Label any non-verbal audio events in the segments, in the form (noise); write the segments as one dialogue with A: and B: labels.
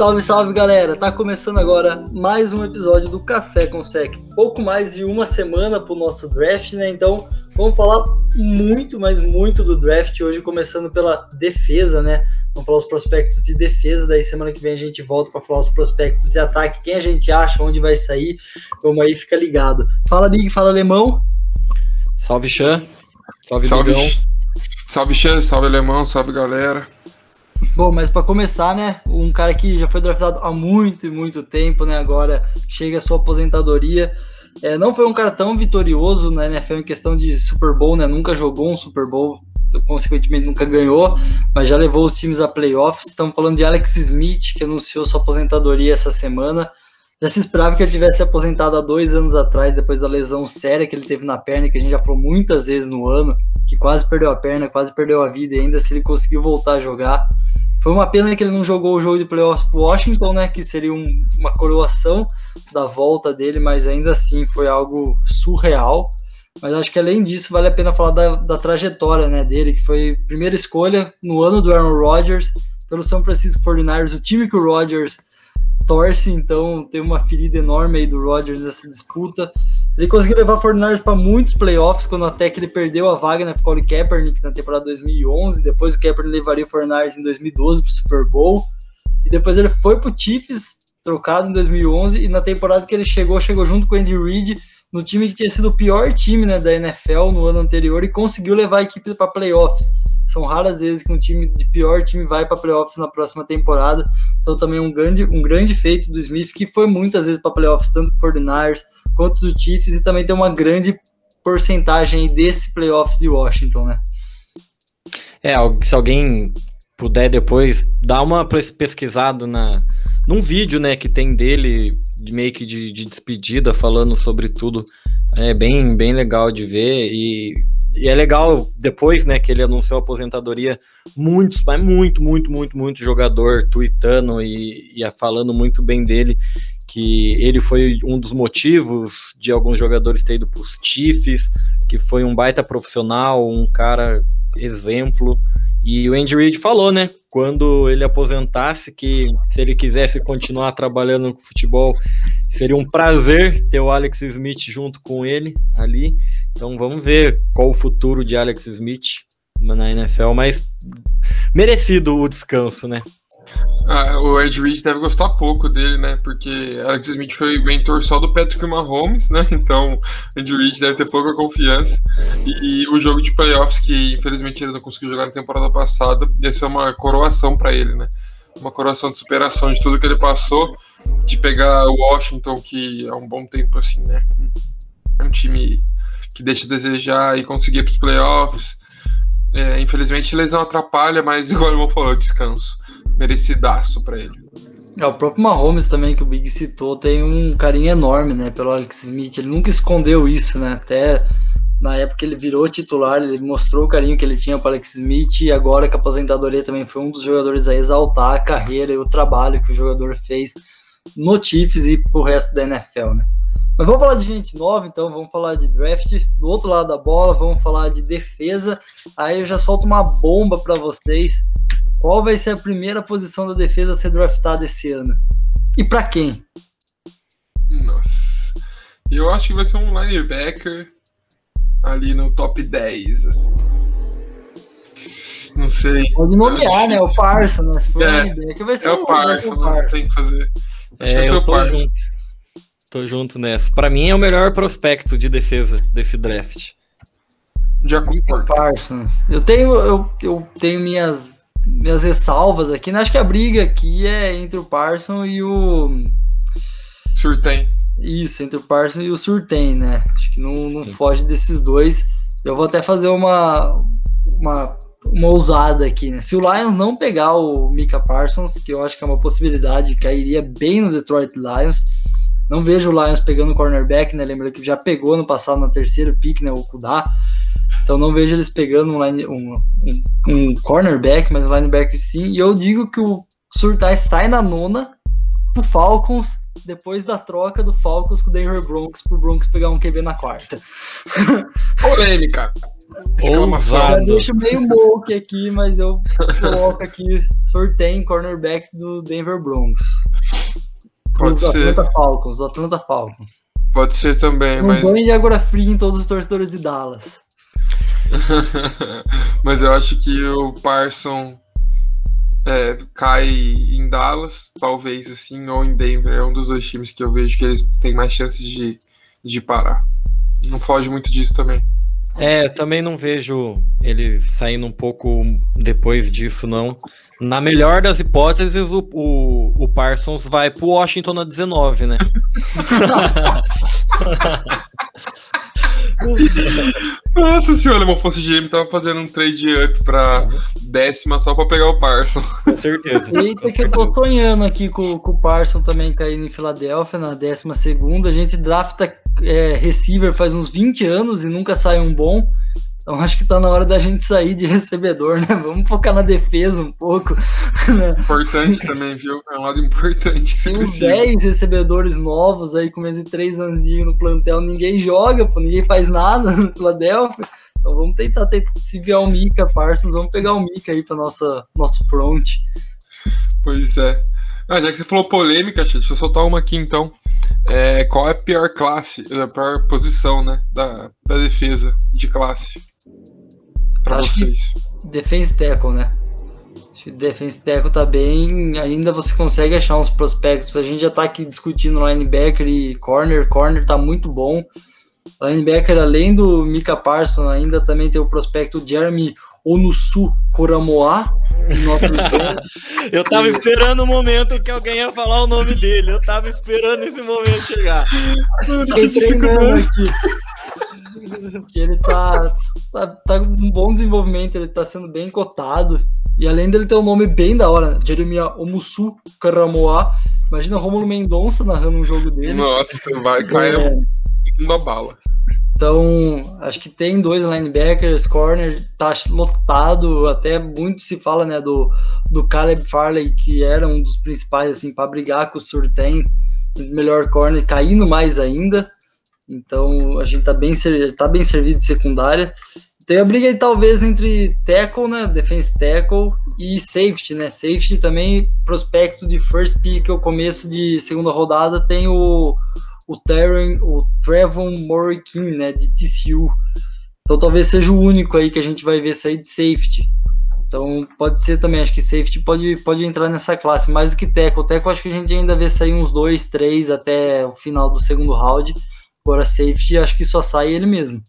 A: Salve, salve galera! Tá começando agora mais um episódio do Café com Sec. Pouco mais de uma semana pro nosso draft, né? Então vamos falar muito, mas muito do draft. Hoje começando pela defesa, né? Vamos falar os prospectos de defesa. Daí semana que vem a gente volta para falar os prospectos de ataque, quem a gente acha, onde vai sair. Vamos aí, fica ligado. Fala Big, fala Alemão.
B: Salve Chan.
C: Salve, salve, salve Chan, salve Alemão, salve galera.
A: Bom, mas para começar, né, um cara que já foi draftado há muito e muito tempo, né, agora chega a sua aposentadoria. É, não foi um cara tão vitorioso na NFL em questão de Super Bowl, né, nunca jogou um Super Bowl, consequentemente nunca ganhou, mas já levou os times a playoffs. Estamos falando de Alex Smith, que anunciou sua aposentadoria essa semana. Já se esperava que ele tivesse aposentado há dois anos atrás, depois da lesão séria que ele teve na perna, que a gente já falou muitas vezes no ano, que quase perdeu a perna, quase perdeu a vida, e ainda se ele conseguiu voltar a jogar. Foi uma pena que ele não jogou o jogo de playoffs pro Washington, né? Que seria um, uma coroação da volta dele, mas ainda assim foi algo surreal. Mas acho que além disso, vale a pena falar da, da trajetória né, dele, que foi primeira escolha no ano do Aaron Rodgers pelo São Francisco 49ers, o time que o Rodgers torce, então tem uma ferida enorme aí do Rodgers nessa disputa. Ele conseguiu levar o 49ers para muitos playoffs, quando até que ele perdeu a vaga né, para Colin Kaepernick na temporada 2011. Depois o Kaepernick levaria o 49ers em 2012 para o Super Bowl. E depois ele foi para o Chiefs, trocado em 2011. E na temporada que ele chegou, chegou junto com o Andy Reid, no time que tinha sido o pior time né, da NFL no ano anterior, e conseguiu levar a equipe para playoffs. São raras vezes que um time de pior time vai para playoffs na próxima temporada. Então também um grande, um grande feito do Smith, que foi muitas vezes para playoffs, tanto com o 49ers quanto do Chiefs, e também tem uma grande porcentagem desse playoffs de Washington, né?
B: É, se alguém puder depois dar uma pesquisada na num vídeo, né, que tem dele meio que de, de despedida falando sobre tudo, é bem bem legal de ver e e é legal, depois, né, que ele anunciou a aposentadoria, muitos, mas muito, muito, muito, muito jogador tweetando e, e falando muito bem dele, que ele foi um dos motivos de alguns jogadores ter ido para os Chiefs, que foi um baita profissional, um cara exemplo. E o Andy Reid falou, né, quando ele aposentasse, que se ele quisesse continuar trabalhando com futebol, seria um prazer ter o Alex Smith junto com ele ali. Então vamos ver qual o futuro de Alex Smith na NFL, mas merecido o descanso, né?
C: Ah, o Ed Reed deve gostar pouco dele, né? Porque Alex Smith foi mentor só do Patrick Mahomes, né? (laughs) Então o Ed Reed deve ter pouca confiança. E, e, o jogo de playoffs, que infelizmente ele não conseguiu jogar na temporada passada, ia ser uma coroação para ele, né? Uma coroação de superação de tudo que ele passou, de pegar o Washington, que é um bom tempo assim, né? É um time que deixa a desejar e conseguir para os playoffs. É, infelizmente, lesão atrapalha, mas (laughs) igual eu falou, descanso. Merecidaço para ele.
A: É, o próprio Mahomes também, que o Big citou, tem um carinho enorme, né, pelo Alex Smith. Ele nunca escondeu isso, né? Até na época que ele virou titular, ele mostrou o carinho que ele tinha para Alex Smith e agora que a aposentadoria também foi um dos jogadores a exaltar a carreira e o trabalho que o jogador fez no Chiefs e pro resto da NFL, né? Mas vamos falar de gente nova, então vamos falar de draft. Do outro lado da bola, vamos falar de defesa. Aí eu já solto uma bomba para vocês. Qual vai ser a primeira posição da defesa a ser draftada esse ano? E para quem?
C: Nossa. Eu acho que vai ser um linebacker ali no top 10, assim. Não sei.
A: Pode nomear, né? O Parson, né? Se for
C: é, linebacker, vai ser é o, o Parson,
A: Parson.
C: Tem que fazer.
B: Acho é, eu tô Parson. junto. Tô junto nessa. Para mim é o melhor prospecto de defesa desse draft.
A: Já concordo. Parsons. Eu tenho, eu, eu tenho minhas, minhas ressalvas aqui. Né? Acho que a briga aqui é entre o Parson e o.
C: Surtem.
A: Isso, entre o Parson e o Surtem, né? Acho que não, não foge desses dois. Eu vou até fazer uma, uma, uma ousada aqui, né? Se o Lions não pegar o Mika Parsons, que eu acho que é uma possibilidade, cairia bem no Detroit Lions não vejo o Lions pegando cornerback, né? Lembra que já pegou no passado na terceira pick, né? O Kudá. Então não vejo eles pegando um, line, um, um, um, cornerback, mas um linebacker sim. E eu digo que o Surtai sai na nona pro Falcons depois da troca do Falcons com o Denver Broncos pro Broncos pegar um QB na quarta. (laughs)
C: Polêmica.
A: Já deixo meio moque aqui, mas eu coloco aqui sorteio em cornerback do Denver Broncos.
C: Pode do ser.
A: Atlanta Falcons, do Atlanta Falcons.
C: Pode ser também,
A: um
C: mas.
A: banho de água fria em todos os torcedores de Dallas. (laughs)
C: mas eu acho que o Parson é, cai em Dallas, talvez assim, ou em Denver. É um dos dois times que eu vejo que eles têm mais chances de, de parar. Não foge muito disso também.
B: É, também não vejo ele saindo um pouco depois disso, não. Na melhor das hipóteses, o, o, o Parsons vai pro Washington na 19, né? (laughs) (laughs)
C: Nossa, se o Alemão fosse GM, tava fazendo um trade up pra décima só pra pegar o Parson.
B: Com certeza. (laughs)
A: Eita, que eu tô sonhando aqui com, com o Parson também caindo em Filadélfia na décima segunda. A gente drafta é, receiver faz uns 20 anos e nunca sai um bom. Então acho que tá na hora da gente sair de recebedor, né? (laughs) Vamos focar na defesa um pouco.
C: Né? Importante também, viu? É um lado importante que
A: Tem
C: uns
A: 10 recebedores novos aí com menos de 3 anos no plantel, ninguém joga, pô, ninguém faz nada (laughs) no Philadelphia. Então vamos tentar, tentar se vier o Mika, Parsons, vamos pegar o Mika aí para nossa nosso front.
C: Pois é. Ah, já que você falou polêmica, deixa eu soltar uma aqui então. É, qual é a pior classe, a pior posição, né, da, da defesa de classe? Para vocês.
A: Defense tackle, né? Acho que defense tackle tá bem. Ainda você consegue achar uns prospectos. A gente já tá aqui discutindo linebacker e corner. Corner tá muito bom. Linebacker, além do Mika Parson, ainda também tem o prospecto Jeremy Onusu Koramoa. (laughs)
B: eu tava esperando o momento que alguém ia falar o nome dele. Eu tava esperando esse momento chegar.
A: Fiquei treinando aqui. (laughs) (laughs) Porque ele tá, tá, tá com um bom desenvolvimento, ele tá sendo bem cotado. E além dele ter um nome bem da hora, Jeremiah Omusu Karamoa. Imagina Romulo Mendonça narrando um jogo dele.
C: Nossa, vai cair é. uma bala.
A: Então, acho que tem dois linebackers, corner, tá lotado, até muito se fala, né, do, do Caleb Farley, que era um dos principais, assim, para brigar com o Surtain, melhor corner, caindo mais ainda. Então, a gente tá bem, tá bem servido de secundária. Tem a briga aí, talvez, entre tackle, né, defense tackle e safety, né, safety também, prospecto de first pick, o começo de segunda rodada, tem o o Terran, o Trevon né, de TCU. Então talvez seja o único aí que a gente vai ver sair de safety. Então pode ser também, acho que safety pode, pode entrar nessa classe, mais do que tackle. Tackle acho que a gente ainda vê sair uns dois, três até o final do segundo round. Agora safety acho que só sai ele mesmo.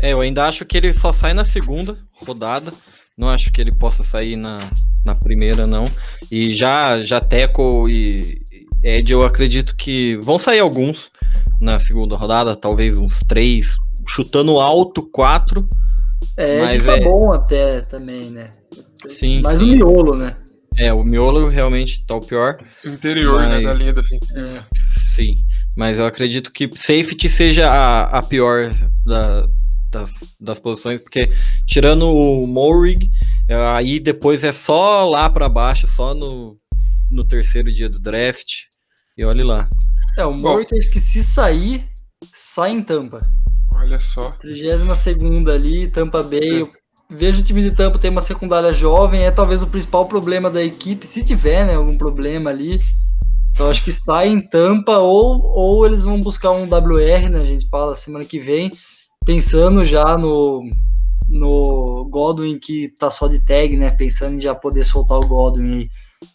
B: É, eu ainda acho que ele só sai na segunda rodada. Não acho que ele possa sair na, na primeira, não. E já, já tackle e, Ed, eu acredito que vão sair alguns na segunda rodada, talvez uns três, chutando alto, quatro.
A: É, mas Ed tá é bom até também, né?
B: Sim.
A: Mais
B: sim.
A: o miolo, né?
B: É, o miolo realmente tá o pior.
C: Interior, né, mas... né, da linha defensiva.
B: É. Sim, mas eu acredito que safety seja a, a pior da, das, das posições, porque tirando o Morig, aí depois é só lá para baixo, só no, no terceiro dia do draft. E olhe lá.
A: É, o Mork acho que se sair, sai em tampa.
C: Olha só.
A: 32 ali, Tampa Bay. Eu vejo o time de Tampa tem uma secundária jovem, é talvez o principal problema da equipe, se tiver né, algum problema ali. Então acho que sai em Tampa ou, ou eles vão buscar um WR, né? A gente fala semana que vem, pensando já no, no Godwin que tá só de tag, né? Pensando em já poder soltar o Godwin aí.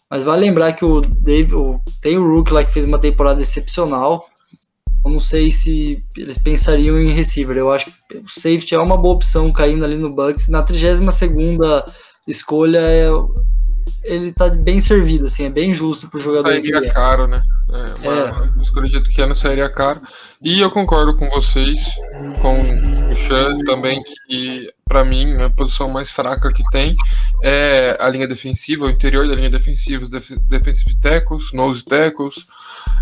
A: Mas vale lembrar que o Dave, o, tem o Rook lá que fez uma temporada excepcional. Eu não sei se eles pensariam em receiver. Eu acho que o safety é uma boa opção caindo ali no Bucks. Na 32 segunda escolha, é, ele tá bem servido, assim, é bem justo pro jogador.
C: Sairia é. caro, né? É, uma é. escolha de pequeno sairia caro. E eu concordo com vocês, com o Chan também, que para mim a posição mais fraca que tem é a linha defensiva, o interior da linha defensiva, os def defensive tackles, nose tackles.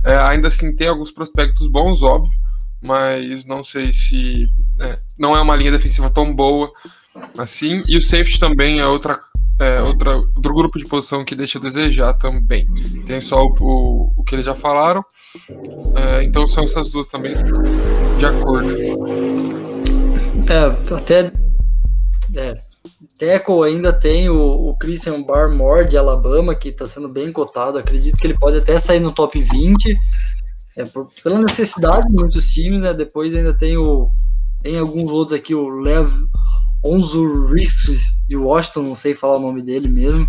C: É, ainda assim tem alguns prospectos bons, óbvio, mas não sei se é, não é uma linha defensiva tão boa assim. E o safety também é outra é, outra, outro grupo de posição que deixa a desejar também. Tem só o, o, o que eles já falaram. É, então são essas duas também de acordo.
A: É, até. É, Teco ainda tem o, o Christian Barmore de Alabama, que está sendo bem cotado. Acredito que ele pode até sair no top 20. É, por, pela necessidade de muitos times, né? Depois ainda tem o. Tem alguns outros aqui, o Lev Onzurist de Washington, não sei falar o nome dele mesmo.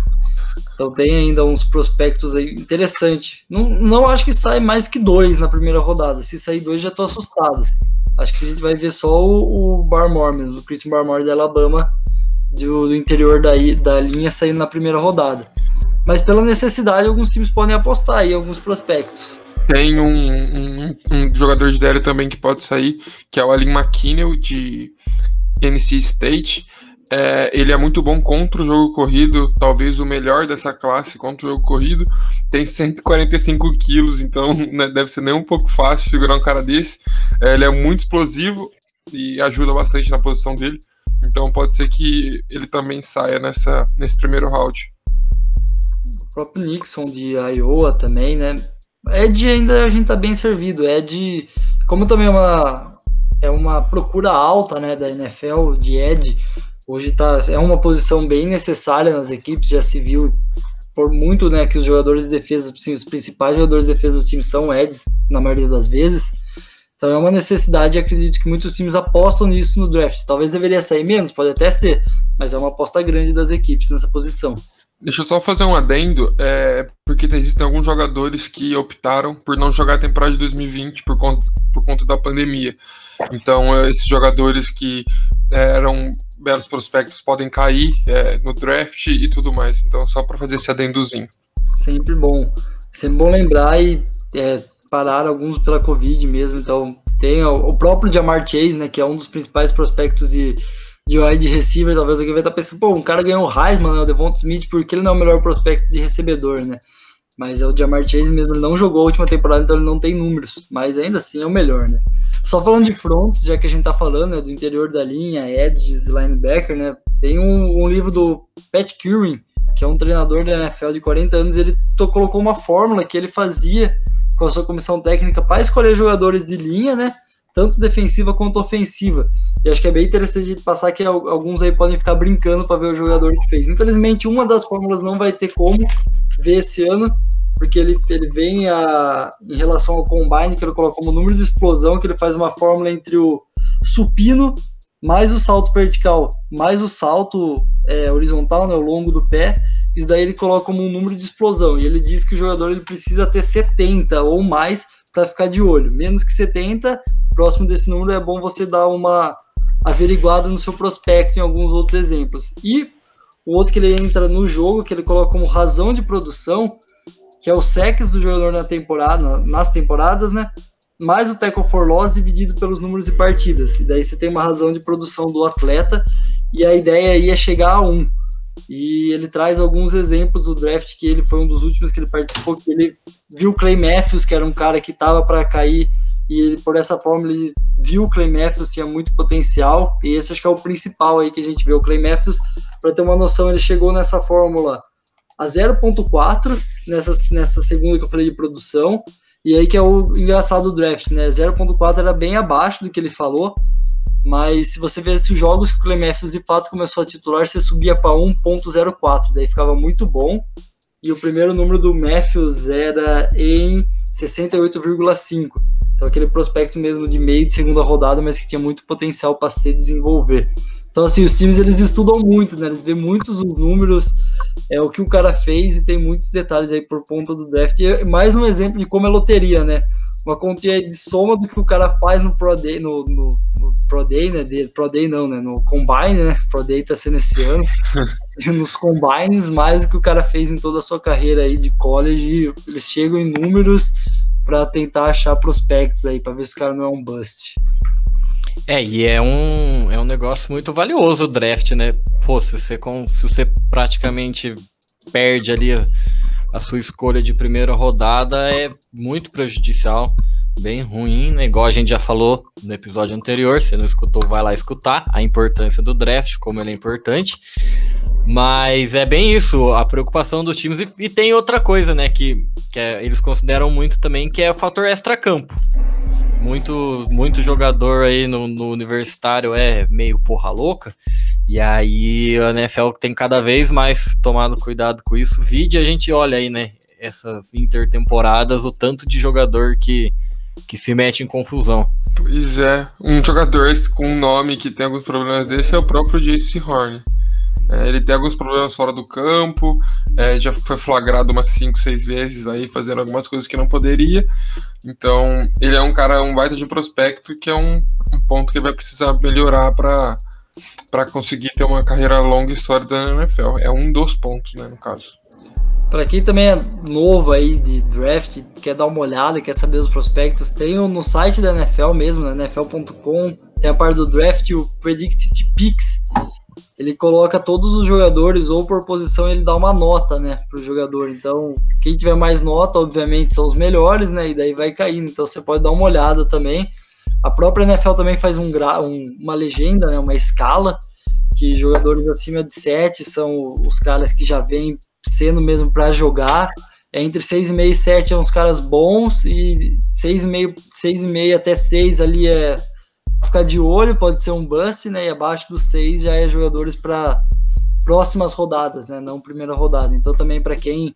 A: Então tem ainda uns prospectos aí interessantes. Não, não acho que sai mais que dois na primeira rodada. Se sair dois, já estou assustado. Acho que a gente vai ver só o, o Barmore mesmo, o Christian Barmore de Alabama, do, do interior da, da linha saindo na primeira rodada. Mas pela necessidade, alguns times podem apostar aí, alguns prospectos.
C: Tem um, um, um jogador de DL também que pode sair, que é o Alin McKinnell de NC State. É, ele é muito bom contra o jogo corrido, talvez o melhor dessa classe contra o jogo corrido. Tem 145 quilos, então (laughs) né, deve ser nem um pouco fácil segurar um cara desse. É, ele é muito explosivo e ajuda bastante na posição dele. Então pode ser que ele também saia nessa, nesse primeiro round.
A: O próprio Nixon de Iowa também, né? Ed ainda a gente tá bem servido. Ed, como também é uma, é uma procura alta né, da NFL de Ed Hoje tá, é uma posição bem necessária nas equipes, já se viu por muito né, que os jogadores de defesa, sim, os principais jogadores de defesa do time são Eds, na maioria das vezes. Então é uma necessidade acredito que muitos times apostam nisso no draft. Talvez deveria sair menos, pode até ser, mas é uma aposta grande das equipes nessa posição.
C: Deixa eu só fazer um adendo, é, porque existem alguns jogadores que optaram por não jogar a temporada de 2020 por conta, por conta da pandemia. Então, é, esses jogadores que é, eram belos prospectos podem cair é, no draft e tudo mais. Então, só para fazer esse adendozinho.
A: Sempre bom. Sempre bom lembrar e é, parar alguns pela Covid mesmo. Então, tem o, o próprio Jamar Chase, né, que é um dos principais prospectos de de wide receiver, talvez alguém vai estar pensando, pô, um cara ganhou o Heisman, né, o Devonta Smith, porque ele não é o melhor prospecto de recebedor, né? Mas é o Jamar Chase mesmo, ele não jogou a última temporada, então ele não tem números, mas ainda assim é o melhor, né? Só falando de fronts, já que a gente tá falando, né, do interior da linha, edges, linebacker, né? Tem um, um livro do Pat Curran, que é um treinador da NFL de 40 anos, ele colocou uma fórmula que ele fazia com a sua comissão técnica para escolher jogadores de linha, né? tanto defensiva quanto ofensiva. E acho que é bem interessante de passar que alguns aí podem ficar brincando para ver o jogador que fez. Infelizmente, uma das fórmulas não vai ter como ver esse ano, porque ele, ele vem a, em relação ao combine, que ele coloca como número de explosão, que ele faz uma fórmula entre o supino mais o salto vertical, mais o salto é, horizontal, né, o longo do pé, isso daí ele coloca como um número de explosão. E ele diz que o jogador ele precisa ter 70 ou mais para ficar de olho. Menos que 70, próximo desse número é bom você dar uma averiguada no seu prospecto em alguns outros exemplos. E o outro que ele entra no jogo, que ele coloca como razão de produção, que é o sex do jogador na temporada, nas temporadas, né? Mais o tackle for loss dividido pelos números de partidas. E daí você tem uma razão de produção do atleta, e a ideia aí é chegar a um. E ele traz alguns exemplos do draft que ele foi um dos últimos que ele participou, que ele viu o Clay Matthews, que era um cara que estava para cair e ele, por essa forma ele viu o Clay Matthews tinha muito potencial e esse acho que é o principal aí que a gente vê o Clay Matthews para ter uma noção ele chegou nessa fórmula a 0.4 nessa, nessa segunda que eu falei de produção. E aí que é o engraçado do draft né? 0.4 era bem abaixo do que ele falou mas se você vê os jogos que o Clay Matthews de fato começou a titular você subia para 1.04 daí ficava muito bom. E o primeiro número do Matthews era em 68,5 então, aquele prospecto mesmo de meio de segunda rodada, mas que tinha muito potencial para se desenvolver. Então, assim, os times eles estudam muito, né? Eles vêem muitos os números, é o que o cara fez e tem muitos detalhes aí por conta do draft. E é mais um exemplo de como é loteria, né? Uma continha de soma do que o cara faz no Pro Day, no, no, no Pro Day, né? De, Pro Day não, né? No Combine, né? Pro Day tá sendo esse ano. (laughs) nos Combines, mais do que o cara fez em toda a sua carreira aí de college. Eles chegam em números para tentar achar prospectos aí, para ver se o cara não é um bust.
B: É, e é um, é um negócio muito valioso o draft, né? Pô, se você, com, se você praticamente perde ali a, a sua escolha de primeira rodada, é muito prejudicial, bem ruim, né? Igual a gente já falou no episódio anterior, se não escutou, vai lá escutar a importância do draft, como ele é importante. Mas é bem isso, a preocupação dos times. E, e tem outra coisa, né, que, que é, eles consideram muito também, que é o fator extra-campo. Muito, muito jogador aí no, no universitário é meio porra louca. E aí a NFL tem cada vez mais tomado cuidado com isso. Vide a gente olha aí, né? Essas intertemporadas, o tanto de jogador que, que se mete em confusão.
C: Pois é, um jogador com um nome que tem alguns problemas desse é o próprio Jace Horn. É, ele tem alguns problemas fora do campo, é, já foi flagrado umas 5, 6 vezes aí fazendo algumas coisas que não poderia. Então, ele é um cara, um baita de prospecto, que é um, um ponto que vai precisar melhorar para para conseguir ter uma carreira longa e sólida na NFL. É um dos pontos, né, no caso.
A: Para quem também é novo aí de draft, quer dar uma olhada, quer saber os prospectos, tem no site da NFL mesmo, na NFL.com, tem a parte do draft, o Predicted Picks, ele coloca todos os jogadores ou por posição ele dá uma nota, né, pro jogador. Então, quem tiver mais nota, obviamente, são os melhores, né, e daí vai caindo. Então, você pode dar uma olhada também. A própria NFL também faz um, um uma legenda, né, uma escala, que jogadores acima de 7 são os caras que já vêm sendo mesmo para jogar. É entre 6,5 e 7 é uns caras bons, e 6,5, 6,5 até 6 ali é ficar de olho, pode ser um bust, né? E abaixo dos seis já é jogadores para próximas rodadas, né? Não primeira rodada. Então também para quem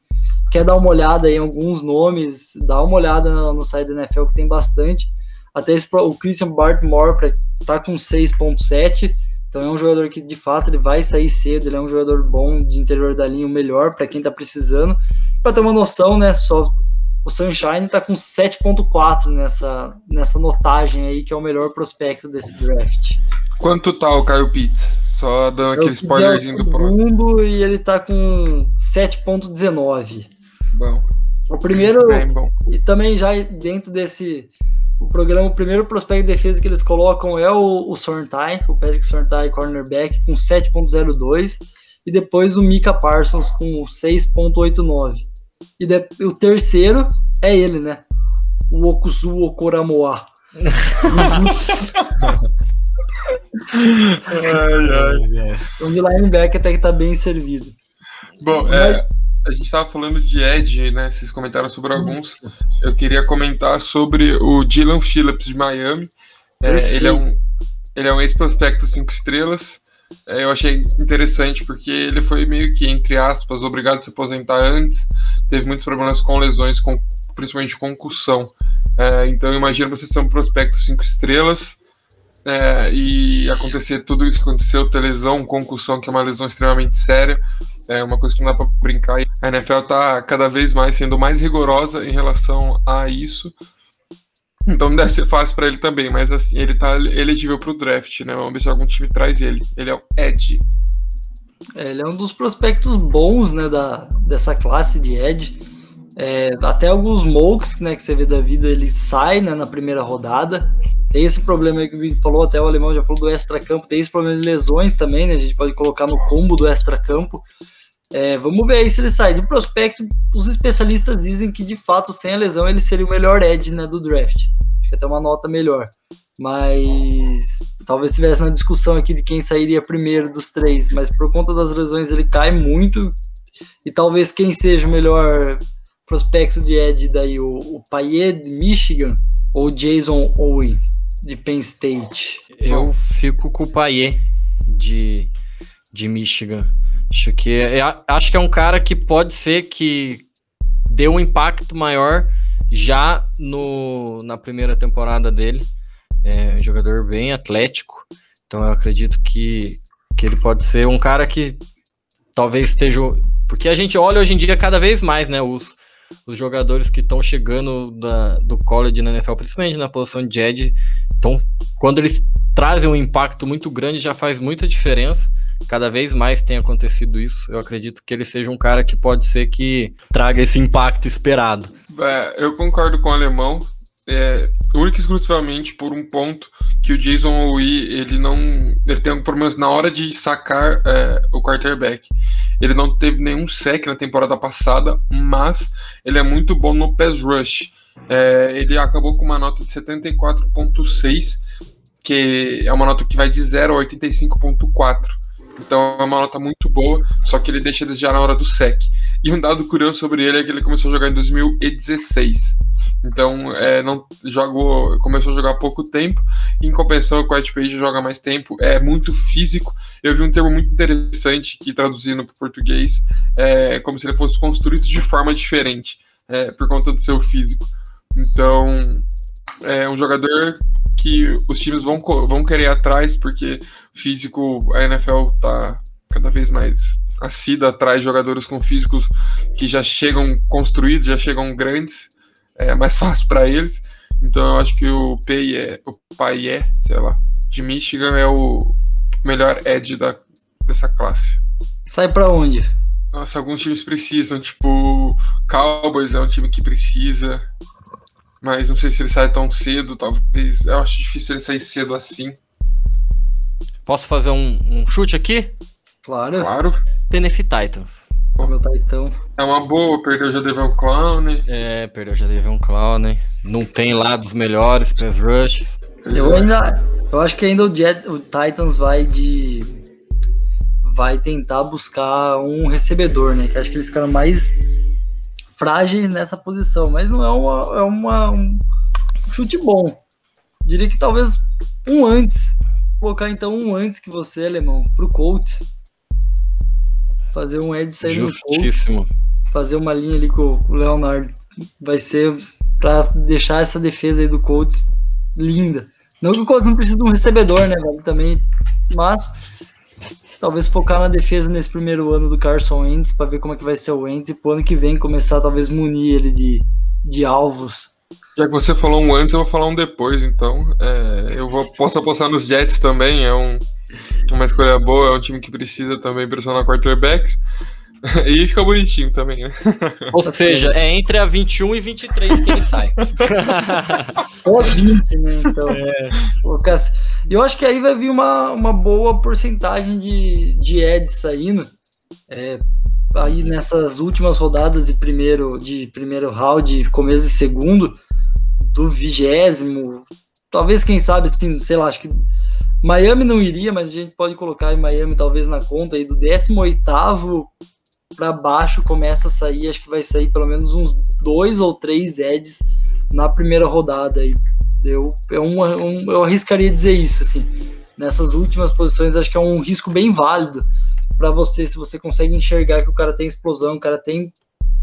A: quer dar uma olhada em alguns nomes, dá uma olhada no, no site da NFL que tem bastante. Até esse, o Christian Bartmore tá com 6.7, então é um jogador que de fato ele vai sair cedo, ele é um jogador bom de interior da linha, o melhor para quem tá precisando. Para ter uma noção, né, só o Sunshine está com 7.4 nessa, nessa notagem aí, que é o melhor prospecto desse draft.
C: Quanto tá o Kyle Pitts? Só dando aquele spoilerzinho do próximo.
A: E ele tá com 7.19.
C: Bom.
A: O primeiro. Bem bom. E também já dentro desse. O programa, o primeiro prospecto de defesa que eles colocam é o, o Sorntai, o Patrick Sorntai, cornerback, com 7.02. E depois o Mika Parsons com 6.89. E de, o terceiro é ele, né? O Okuzu Okoramoa. ai, ai. Então de linebacker até que tá bem servido.
C: Bom, é, a gente tava falando de Ed, né? Vocês comentaram sobre alguns. Eu queria comentar sobre o Dylan Phillips de Miami. É, ele é um, ele é um ex-prospecto cinco estrelas. É, eu achei interessante porque ele foi meio que, entre aspas, obrigado a se aposentar antes, teve muitos problemas com lesões, com, principalmente concussão. É, então imagina você ser um prospecto cinco estrelas é, e acontecer tudo isso que aconteceu, ter lesão, concussão, que é uma lesão extremamente séria, é uma coisa que não dá para brincar. A NFL está cada vez mais sendo mais rigorosa em relação a isso. Então deve ser fácil para ele também, mas assim, ele tá elegível para o draft, né? Vamos ver se algum time traz ele. Ele é o Ed.
A: É, ele é um dos prospectos bons, né, da, dessa classe de Ed. É, até alguns mokes, né, que você vê da vida, ele sai, né, na primeira rodada. Tem esse problema aí que o Vini falou, até o alemão já falou do extra-campo. Tem esse problema de lesões também, né? A gente pode colocar no combo do extra-campo. É, vamos ver aí se ele sai. Do prospecto, os especialistas dizem que de fato, sem a lesão, ele seria o melhor edge né, do draft. Acho que até uma nota melhor. Mas talvez estivesse na discussão aqui de quem sairia primeiro dos três. Mas por conta das lesões, ele cai muito. E talvez quem seja o melhor prospecto de edge daí, o, o Payet de Michigan ou Jason Owen de Penn State.
B: Eu fico com o Payet de, de Michigan. Acho que é, acho que é um cara que pode ser que dê um impacto maior já no, na primeira temporada dele. É um jogador bem atlético, então eu acredito que, que ele pode ser um cara que talvez esteja. Porque a gente olha hoje em dia cada vez mais, né? Os, os jogadores que estão chegando da, do college na NFL, principalmente na posição de edge, então quando eles trazem um impacto muito grande, já faz muita diferença. Cada vez mais tem acontecido isso. Eu acredito que ele seja um cara que pode ser que traga esse impacto esperado.
C: É, eu concordo com o alemão. É, única e exclusivamente por um ponto que o Jason Owi ele não ele tem um problema na hora de sacar é, o quarterback ele não teve nenhum sec na temporada passada mas ele é muito bom no pass rush é, ele acabou com uma nota de 74.6 que é uma nota que vai de 0 a 85.4. Então é uma nota muito boa, só que ele deixa desejar na hora do sec. E um dado curioso sobre ele é que ele começou a jogar em 2016. Então, é, não jogou, começou a jogar há pouco tempo. Em compensação, o Quiet Page joga mais tempo. É muito físico. Eu vi um termo muito interessante que traduzindo para o português é como se ele fosse construído de forma diferente, é, por conta do seu físico. Então, é um jogador que os times vão, vão querer atrás, porque físico, a NFL tá cada vez mais assida atrás jogadores com físicos que já chegam construídos, já chegam grandes, é mais (laughs) fácil para eles. Então eu acho que o Paye, o Paye, sei lá, de Michigan é o melhor edge da, dessa classe.
A: Sai para onde?
C: Nossa, alguns times precisam, tipo, Cowboys é um time que precisa, mas não sei se ele sai tão cedo, talvez. Eu acho difícil ele sair cedo assim.
B: Posso fazer um, um chute aqui?
A: Claro.
C: Claro.
B: Tennessee Titans.
A: O meu Titão.
C: É uma boa, perdeu já deveu um clown.
B: É, perdeu já deveu um clown. Não tem lá dos melhores pass rush.
A: Eu ainda. Eu acho que ainda o, Jet, o Titans vai de. Vai tentar buscar um recebedor, né? Que acho que eles ficaram mais frágeis nessa posição. Mas não é, uma, é uma, um chute bom. Diria que talvez um antes. Colocar então um antes que você, alemão, pro Colts fazer um Ed sair no Colts, fazer uma linha ali com o Leonardo. Vai ser para deixar essa defesa aí do Colts linda. Não que o Colts não precise de um recebedor, né, velho? Também, mas talvez focar na defesa nesse primeiro ano do Carson Wentz para ver como é que vai ser o Wentz e pro ano que vem começar talvez munir ele de, de alvos.
C: Já que você falou um antes, eu vou falar um depois, então. É, eu vou, posso apostar nos Jets também, é um, uma escolha boa, é um time que precisa também pressionar quarterbacks. (laughs) E fica bonitinho também, né? (laughs)
B: Ou seja, é entre a 21 e 23 que ele sai. (laughs)
A: Ou 20, né? Então, é. Eu acho que aí vai vir uma, uma boa porcentagem de, de Eds saindo. É, aí nessas últimas rodadas de primeiro, de primeiro round, começo de segundo, do vigésimo, talvez, quem sabe, assim, sei lá, acho que Miami não iria, mas a gente pode colocar em Miami talvez na conta aí do 18 para baixo começa a sair, acho que vai sair pelo menos uns dois ou três Eds na primeira rodada aí. Eu, é um, um, eu arriscaria dizer isso, assim. Nessas últimas posições, acho que é um risco bem válido para você, se você consegue enxergar que o cara tem explosão, o cara tem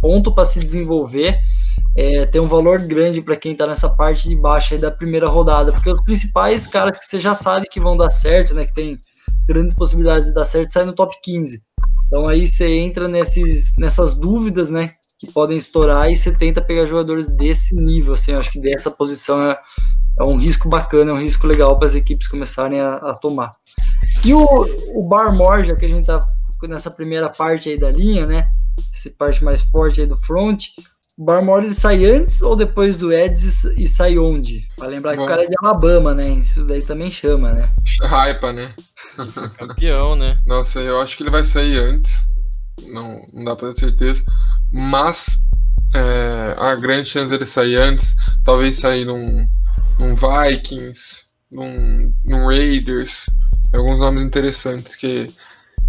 A: ponto para se desenvolver é, tem um valor grande para quem está nessa parte de baixo da primeira rodada, porque os principais caras que você já sabe que vão dar certo, né, que tem grandes possibilidades de dar certo, saem no top 15. Então aí você entra nesses, nessas dúvidas, né, que podem estourar e você tenta pegar jogadores desse nível, assim, eu acho que dessa posição é, é um risco bacana, é um risco legal para as equipes começarem a, a, tomar. E o, o Barmore, já que a gente está nessa primeira parte aí da linha, né, essa parte mais forte aí do front, o Barmore ele sai antes ou depois do Eds e sai onde? Pra lembrar Bom. que o cara é de Alabama, né? Isso daí também chama, né?
C: Hypa, né? (laughs)
B: Campeão, né?
C: Nossa, eu acho que ele vai sair antes. Não, não dá pra ter certeza. Mas é, a grande chance dele sair antes, talvez sair num, num Vikings, num, num Raiders. Alguns nomes interessantes que,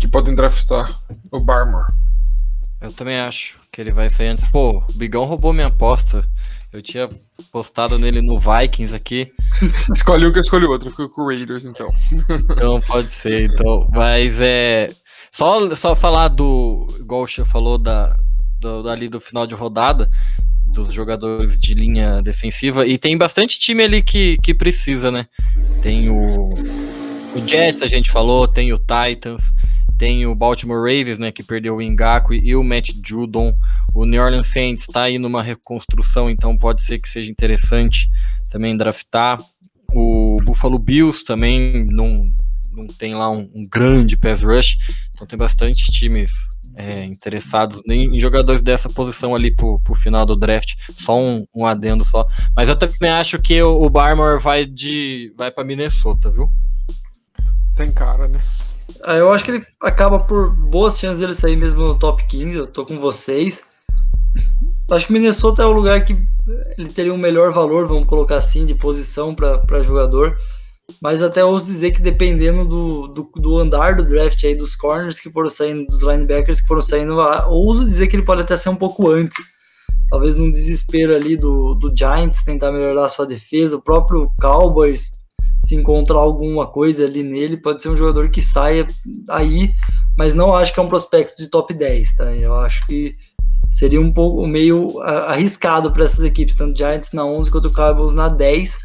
C: que podem draftar o Barmore.
B: Eu também acho que ele vai sair antes. Pô, o Bigão roubou minha aposta. Eu tinha postado nele no Vikings aqui. (laughs)
C: Escolhe um que eu escolhi outro, eu com o Raiders, então. (laughs)
B: então pode ser, então. Mas é. Só, só falar do. Igual o falou da, do, dali do final de rodada, dos jogadores de linha defensiva. E tem bastante time ali que, que precisa, né? Tem o. O Jets, a gente falou, tem o Titans. Tem o Baltimore Ravens, né, que perdeu o Ngaku e o Matt Judon. O New Orleans Saints está aí numa reconstrução, então pode ser que seja interessante também draftar. O Buffalo Bills também não, não tem lá um, um grande pass rush, então tem bastante times é, interessados em, em, jogadores dessa posição ali pro, pro final do draft. Só um, um adendo só. Mas eu também acho que o, o Barmore vai de vai para Minnesota, viu?
C: Tem cara, né?
A: Ah, eu acho que ele acaba por boas chances dele sair mesmo no top 15. Eu tô com vocês. Acho que Minnesota é o lugar que ele teria um melhor valor, vamos colocar assim, de posição para jogador. Mas até ouso dizer que dependendo do, do, do, andar do draft aí, dos corners que foram saindo, dos linebackers que foram saindo, ouso dizer que ele pode até ser um pouco antes. talvez num desespero ali do, do Giants tentar melhorar a sua defesa, o próprio Cowboys se encontrar alguma coisa ali nele, pode ser um jogador que saia aí, mas não acho que é um prospecto de top 10, tá? Eu acho que seria um pouco meio arriscado para essas equipes, tanto Giants na 11 quanto Cowboys na 10.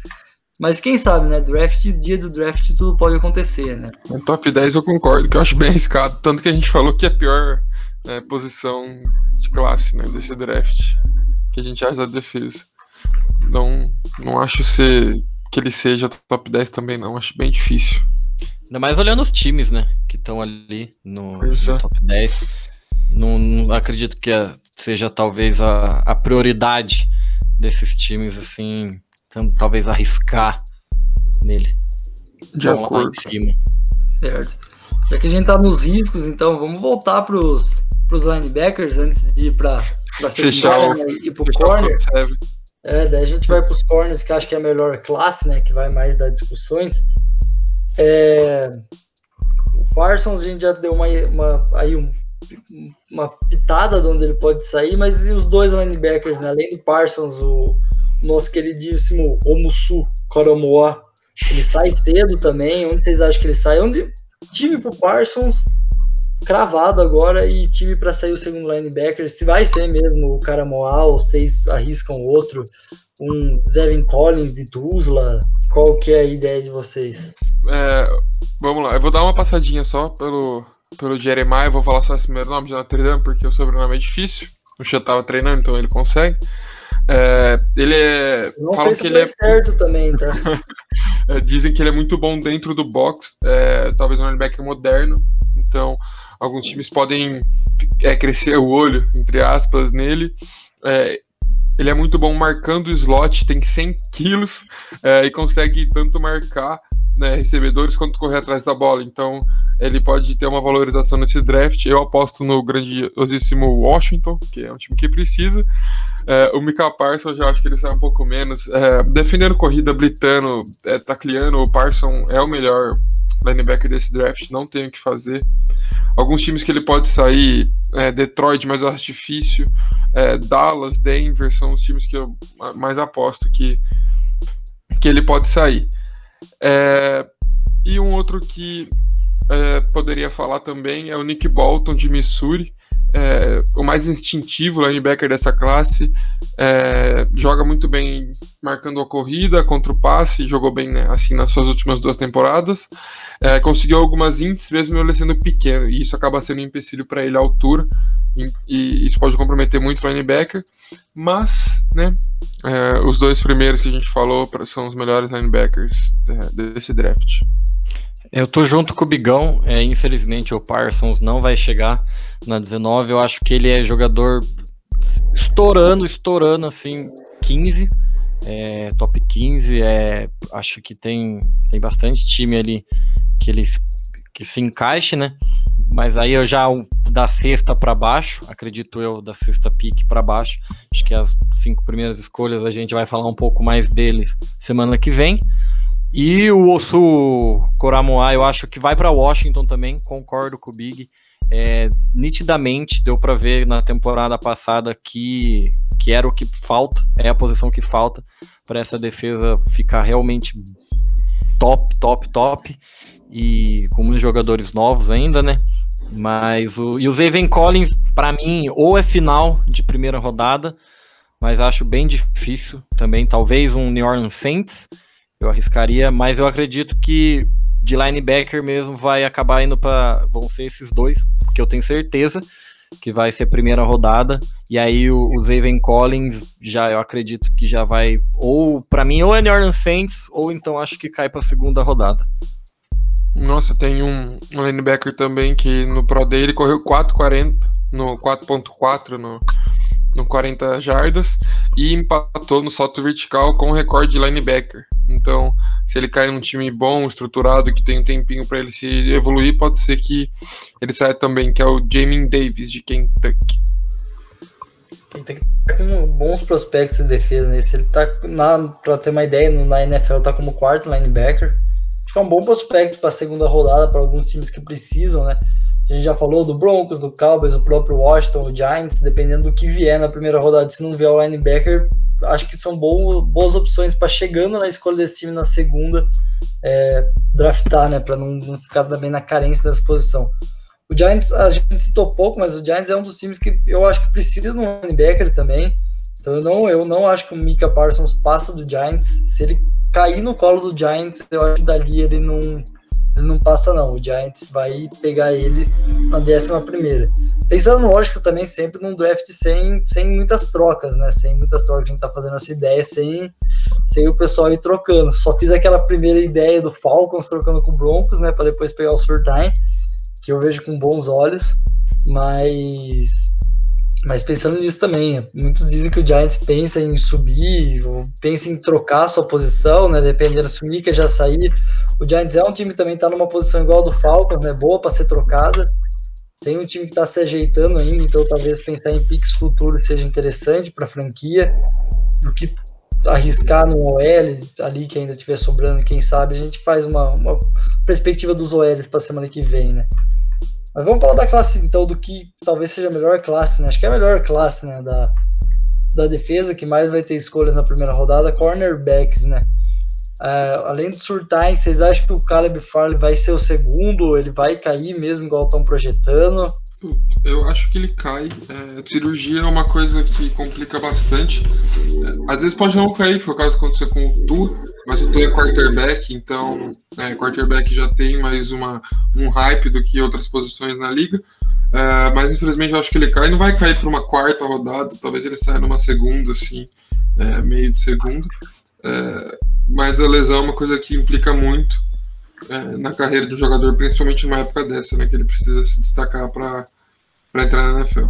A: Mas quem sabe, né? Draft, dia do draft, tudo pode acontecer, né?
C: No top 10 eu concordo, que eu acho bem arriscado. Tanto que a gente falou que é a pior né, posição de classe né, desse draft que a gente acha da defesa. Não, não acho ser, que ele seja top 10 também, não. Acho bem difícil.
B: Ainda mais olhando os times, né? Que estão ali no, no, é. top 10. Não, não acredito que seja talvez a, a prioridade desses times, assim então, talvez arriscar nele.
C: De Bom, acordo.
A: Certo. Já que a gente tá nos riscos, então vamos voltar pros, pros linebackers antes de ir pra, pra secundária né, e pro corner. É, daí a gente vai pros corners, que acho que é a melhor classe, né? Que vai mais dar discussões. É, o Parsons a gente já deu uma, uma, aí um, uma pitada de onde ele pode sair, mas e os dois linebackers, né? Além do Parsons, o nosso queridíssimo Omusu Koromoa. Ele sai cedo também. Onde vocês acham que ele sai? Onde time pro Parsons cravado agora e time para sair o segundo linebacker. Se vai ser mesmo o Karamoa ou vocês arriscam outro, um Zevin Collins de Tuzla. Qual que é a ideia de vocês?
C: É, vamos lá, eu vou dar uma passadinha só pelo, pelo Jeremiah, eu vou falar só esse primeiro nome de Notre Dame, porque o sobrenome é difícil. O Chan tava treinando, então ele consegue. É, ele é.
A: Não sei se ele é certo também, tá? (laughs)
C: É, dizem que ele é muito bom dentro do box, é, talvez um linebacker moderno. Então, alguns times podem é, crescer o olho, entre aspas, nele. É, ele é muito bom marcando o slot, tem 100 quilos é, e consegue tanto marcar né, recebedores quanto correr atrás da bola. Então, ele pode ter uma valorização nesse draft. Eu aposto no grandiosíssimo Washington, que é um time que precisa. É, o Mika Parsons, eu já acho que ele sai um pouco menos. É, defendendo corrida, blitando, é, tacleando, o Parsons é o melhor linebacker desse draft, não tem o que fazer. Alguns times que ele pode sair, é, Detroit, acho difícil. É, Dallas, Denver são os times que eu mais aposto que, que ele pode sair. É, e um outro que é, poderia falar também é o Nick Bolton de Missouri é, o mais instintivo linebacker dessa classe, é, joga muito bem marcando a corrida contra o passe, jogou bem né, assim nas suas últimas duas temporadas, é, conseguiu algumas índices mesmo ele sendo pequeno, e isso acaba sendo um empecilho para ele a altura, e, e, isso pode comprometer muito o linebacker, mas né, é, os dois primeiros que a gente falou são os melhores linebackers é, desse draft.
B: Eu tô junto com o Bigão. É, infelizmente o Parsons não vai chegar na 19. Eu acho que ele é jogador estourando, estourando assim, 15. É, top 15. É, acho que tem, tem bastante time ali que eles que se encaixe, né? Mas aí eu já da sexta para baixo, acredito eu, da sexta pique para baixo. Acho que as cinco primeiras escolhas a gente vai falar um pouco mais deles semana que vem. E o Osu Koramoa, eu acho que vai para Washington também, concordo com o Big. É, nitidamente deu para ver na temporada passada que, que era o que falta, é a posição que falta para essa defesa ficar realmente top, top, top. E com muitos jogadores novos ainda, né? Mas o, e o Zayvon Collins, para mim, ou é final de primeira rodada, mas acho bem difícil também. Talvez um New Orleans Saints eu arriscaria, mas eu acredito que de linebacker mesmo vai acabar indo para vão ser esses dois, que eu tenho certeza que vai ser primeira rodada. E aí o, o Collins já eu acredito que já vai ou para mim ou é New Orleans Saints ou então acho que cai para segunda rodada.
C: Nossa, tem um, um linebacker também que no Pro Day ele correu 4.40 no 4.4 no no 40 jardas e empatou no salto vertical com o recorde de linebacker. Então, se ele cair num time bom, estruturado, que tem um tempinho para ele se evoluir, pode ser que ele saia também, que é o Jamin Davis de Kentucky.
A: Kentucky tá com bons prospectos de defesa, né? Se ele tá, na, pra ter uma ideia, na NFL tá como quarto linebacker. Acho que é um bom prospecto para segunda rodada para alguns times que precisam, né? A gente já falou do Broncos, do Cowboys, do próprio Washington, o Giants, dependendo do que vier na primeira rodada. Se não vier o linebacker, acho que são boas opções para chegando na escolha desse time na segunda, é, draftar, né? Para não, não, ficar também na carência dessa posição. O Giants, a gente citou pouco, mas o Giants é um dos times que eu acho que precisa de um linebacker também. Então eu não, eu não acho que o Mika Parsons passa do Giants. Se ele cair no colo do Giants, eu acho que dali ele não ele não passa não. O Giants vai pegar ele na décima primeira. Pensando lógico também sempre num draft sem, sem muitas trocas, né? Sem muitas trocas, a gente tá fazendo essa ideia sem, sem o pessoal ir trocando. Só fiz aquela primeira ideia do Falcons trocando com o Broncos, né? Para depois pegar o Surtain, que eu vejo com bons olhos. Mas mas pensando nisso também, muitos dizem que o Giants pensa em subir, ou pensa em trocar sua posição, né? Dependendo se o Mika já sair. O Giants é um time que também está numa posição igual do Falcons, né? Boa para ser trocada. Tem um time que está se ajeitando ainda, então talvez pensar em picks futuros seja interessante para a franquia, do que arriscar no OL ali que ainda estiver sobrando, quem sabe a gente faz uma, uma perspectiva dos OLs para semana que vem, né? Mas vamos falar da classe, então, do que talvez seja a melhor classe, né? Acho que é a melhor classe, né? Da, da defesa, que mais vai ter escolhas na primeira rodada, cornerbacks, né? Uh, além do Surtain, vocês acham que o Caleb Farley vai ser o segundo? Ele vai cair mesmo, igual estão projetando?
C: Eu acho que ele cai. É, cirurgia é uma coisa que complica bastante. É, às vezes pode não cair, foi o caso que aconteceu com o Tu, mas o Tu é quarterback, então é, quarterback já tem mais uma, um hype do que outras posições na liga. É, mas infelizmente eu acho que ele cai. Não vai cair para uma quarta rodada, talvez ele saia numa segunda, assim, é, meio de segunda. É, mas a lesão é uma coisa que implica muito é, na carreira do jogador, principalmente numa época dessa, né? Que ele precisa se destacar para entrar na NFL.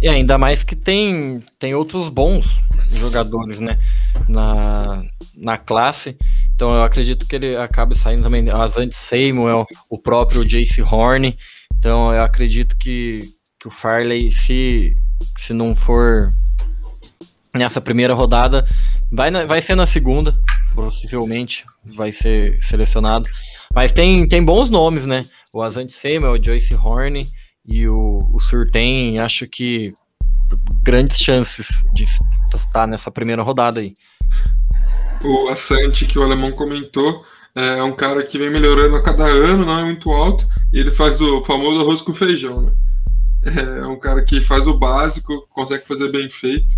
B: E ainda mais que tem, tem outros bons jogadores, né? Na, na classe. Então eu acredito que ele acabe saindo também. Azante Samuel, o próprio Jace Horn. Então eu acredito que, que o Farley, se, se não for nessa primeira rodada, vai, na, vai ser na segunda possivelmente vai ser selecionado. Mas tem, tem bons nomes, né? O Asante Seymour, o Joyce Horn e o, o Surtain, acho que grandes chances de estar nessa primeira rodada aí.
C: O Asante, que o alemão comentou, é um cara que vem melhorando a cada ano, não é muito alto, e ele faz o famoso arroz com feijão, né? É um cara que faz o básico, consegue fazer bem feito.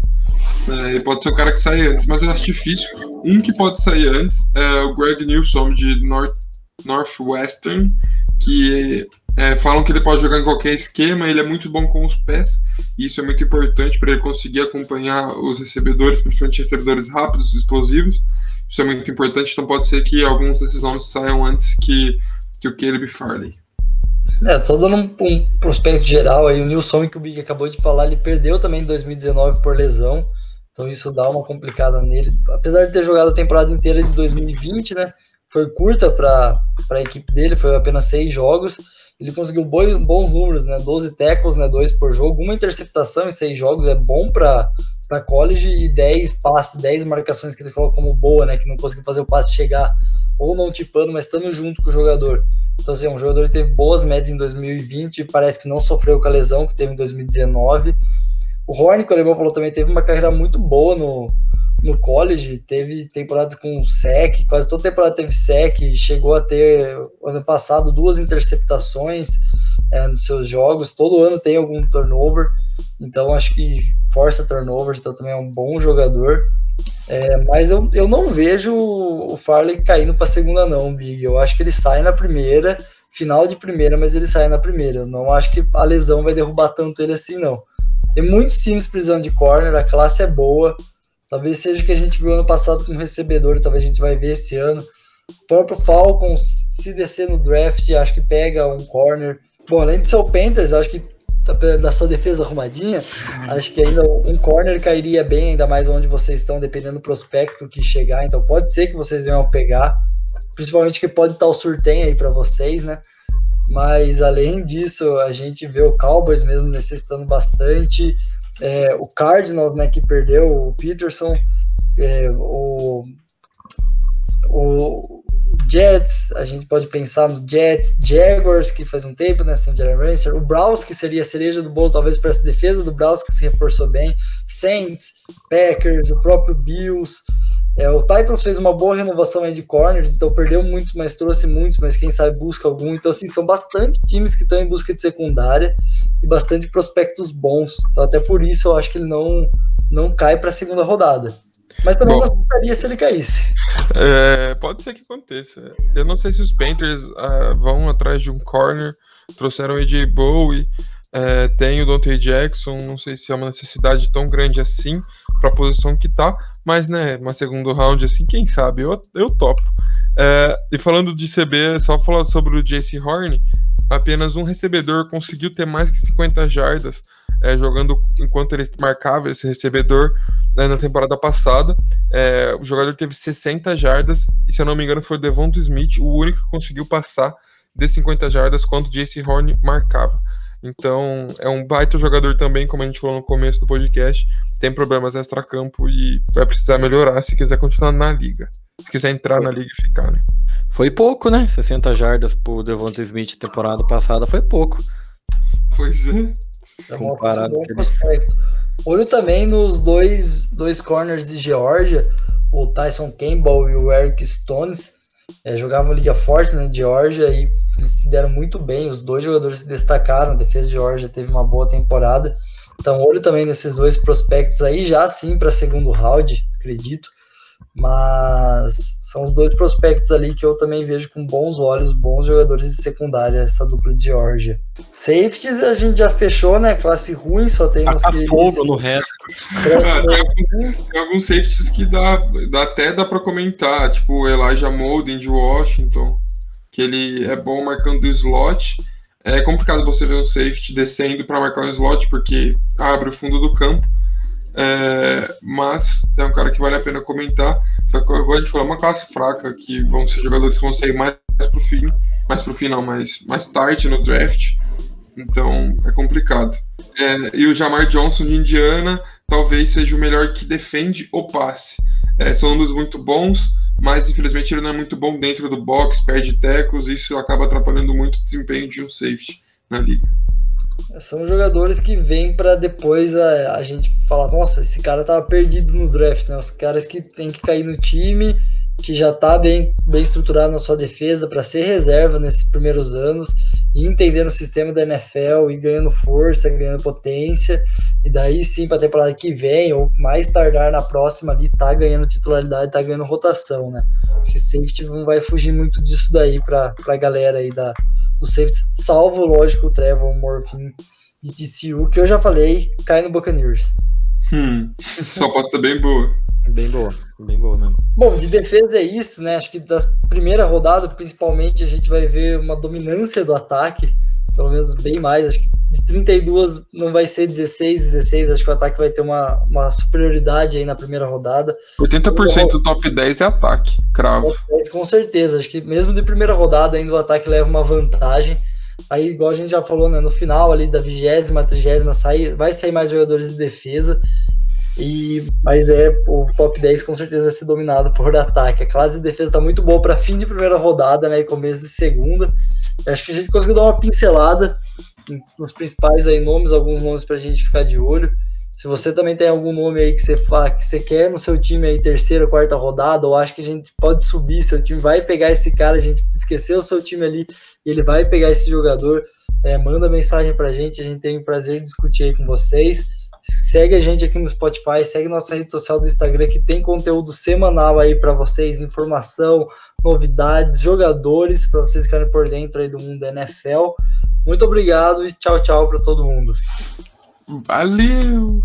C: É, ele pode ser um cara que sai antes, mas eu acho difícil. Um que pode sair antes é o Greg Newsom de North, Northwestern, que é, falam que ele pode jogar em qualquer esquema, ele é muito bom com os pés, e isso é muito importante para ele conseguir acompanhar os recebedores, principalmente recebedores rápidos, explosivos. Isso é muito importante, então pode ser que alguns desses nomes saiam antes que, que o Caleb Farley.
A: É, só dando um, um prospecto geral aí, o Nilson que o Big acabou de falar, ele perdeu também em 2019 por lesão. Então isso dá uma complicada nele. Apesar de ter jogado a temporada inteira de 2020, né? Foi curta para a equipe dele, foi apenas seis jogos. Ele conseguiu bons, bons números, né? 12 tackles, né? Dois por jogo, uma interceptação em seis jogos é bom para para college e 10 passes, 10 marcações que ele falou como boa, né? Que não conseguiu fazer o passe chegar ou não tipando, mas estando junto com o jogador. Então, assim, um jogador que teve boas médias em 2020 e parece que não sofreu com a lesão que teve em 2019. O Horn, que o Alemão falou também, teve uma carreira muito boa no, no college, teve temporadas com sec, quase toda temporada teve sec, chegou a ter, ano passado, duas interceptações é, nos seus jogos, todo ano tem algum turnover, então acho que força turnovers, então também é um bom jogador, é, mas eu, eu não vejo o Farley caindo para segunda não, Big, eu acho que ele sai na primeira, final de primeira, mas ele sai na primeira, eu não acho que a lesão vai derrubar tanto ele assim não. Tem muitos times precisando de corner, a classe é boa. Talvez seja o que a gente viu ano passado com recebedor, talvez a gente vai ver esse ano. O próprio Falcons, se descer no draft, acho que pega um corner. Bom, além de ser o Panthers, acho que da sua defesa arrumadinha, acho que ainda um corner cairia bem, ainda mais onde vocês estão, dependendo do prospecto que chegar. Então pode ser que vocês venham pegar, principalmente que pode estar o surtem aí para vocês, né? Mas além disso, a gente vê o Cowboys mesmo necessitando bastante. É, o Cardinals, né, que perdeu o Peterson, é, o, o, Jets, a gente pode pensar no Jets, Jaguars, que faz um tempo, né? Sem Jalen Rancer, o Browns, que seria a cereja do bolo, talvez para essa defesa do Browns, que se reforçou bem, Saints, Packers, o próprio Bills. É, o Titans fez uma boa renovação aí de corners, então perdeu muitos, mas trouxe muitos, mas quem sabe busca algum. Então, assim, são bastante times que estão em busca de secundária e bastante prospectos bons. Então, até por isso eu acho que ele não, não cai para a segunda rodada. Mas também Bom, não assustaria se ele caísse.
C: É, pode ser que aconteça. Eu não sei se os Panthers uh, vão atrás de um corner. Trouxeram o AJ Bowie, é, tem o Dante Jackson. Não sei se é uma necessidade tão grande assim para a posição que tá. Mas, né, uma segundo round assim, quem sabe? Eu, eu topo. É, e falando de CB, só falar sobre o JC Horn. Apenas um recebedor conseguiu ter mais que 50 jardas é, jogando enquanto ele marcava esse recebedor né, na temporada passada. É, o jogador teve 60 jardas, e se eu não me engano foi o Devonto Smith, o único que conseguiu passar de 50 jardas quando JC Horn marcava. Então, é um baita jogador também, como a gente falou no começo do podcast. Tem problemas extra-campo e vai precisar melhorar se quiser continuar na liga. Se quiser entrar na liga e ficar, né?
B: Foi pouco, né? 60 jardas pro Devonta Smith temporada passada foi pouco.
C: Pois é.
A: É Comparado um. Olho também nos dois, dois corners de Georgia, o Tyson Campbell e o Eric Stones. É, jogavam Liga Forte na né, Georgia e eles se deram muito bem. Os dois jogadores se destacaram. A defesa de Georgia teve uma boa temporada. Então, olho também nesses dois prospectos aí, já sim para segundo round, acredito. Mas são os dois prospectos ali que eu também vejo com bons olhos, bons jogadores de secundária, essa dupla de Georgia. Safeties a gente já fechou, né? Classe ruim, só tem
B: uns que. fogo no resto.
C: Ah, tem, alguns, tem, alguns, safeties que dá, dá até dá para comentar, tipo o Elijah Molden de Washington, que ele é bom marcando o slot. É complicado você ver um safety descendo para marcar um slot, porque abre o fundo do campo é, mas é um cara que vale a pena comentar. Agora a gente falou, é uma classe fraca, que vão ser jogadores que vão sair mais pro fim, mais pro fim não, mais, mais tarde no draft. Então é complicado. É, e o Jamar Johnson de Indiana talvez seja o melhor que defende o passe. É, são números muito bons, mas infelizmente ele não é muito bom dentro do box, perde tecos, e isso acaba atrapalhando muito o desempenho de um safety na liga.
A: São jogadores que vêm para depois a, a gente falar, nossa, esse cara tava perdido no draft, né? Os caras que tem que cair no time, que já tá bem, bem estruturado na sua defesa para ser reserva nesses primeiros anos e entendendo o sistema da NFL e ganhando força, ganhando potência, e daí sim para a temporada que vem, ou mais tardar na próxima ali, tá ganhando titularidade, tá ganhando rotação, né? Acho que safety não vai fugir muito disso daí para a galera aí da, do safety, salvo, lógico, o Trevor Morphin de TCU, que eu já falei, cai no Buccaneers.
C: Hum, sua aposta é bem boa.
B: Bem boa, bem boa mesmo.
A: Bom, de defesa é isso, né? Acho que da primeira rodada, principalmente, a gente vai ver uma dominância do ataque, pelo menos bem mais. Acho que de 32 não vai ser 16, 16. Acho que o ataque vai ter uma, uma superioridade aí na primeira rodada.
C: 80% do top 10 é ataque, cravo.
A: 10, com certeza. Acho que mesmo de primeira rodada ainda o ataque leva uma vantagem. Aí, igual a gente já falou, né, no final ali da vigésima, trigésima, sai, vai sair mais jogadores de defesa. E, mas é, o top 10 com certeza vai ser dominado (laughs) por ataque. A classe de defesa está muito boa para fim de primeira rodada né, e começo de segunda. Acho que a gente conseguiu dar uma pincelada nos principais aí nomes, alguns nomes para a gente ficar de olho. Se você também tem algum nome aí que você, que você quer no seu time aí, terceira, quarta rodada, ou acha que a gente pode subir, seu time vai pegar esse cara, a gente esqueceu o seu time ali e ele vai pegar esse jogador, é, manda mensagem para a gente, a gente tem o prazer de discutir aí com vocês. Segue a gente aqui no Spotify, segue nossa rede social do Instagram que tem conteúdo semanal aí para vocês, informação, novidades, jogadores para vocês ficarem por dentro aí do mundo da NFL. Muito obrigado e tchau, tchau para todo mundo.
C: Valeu!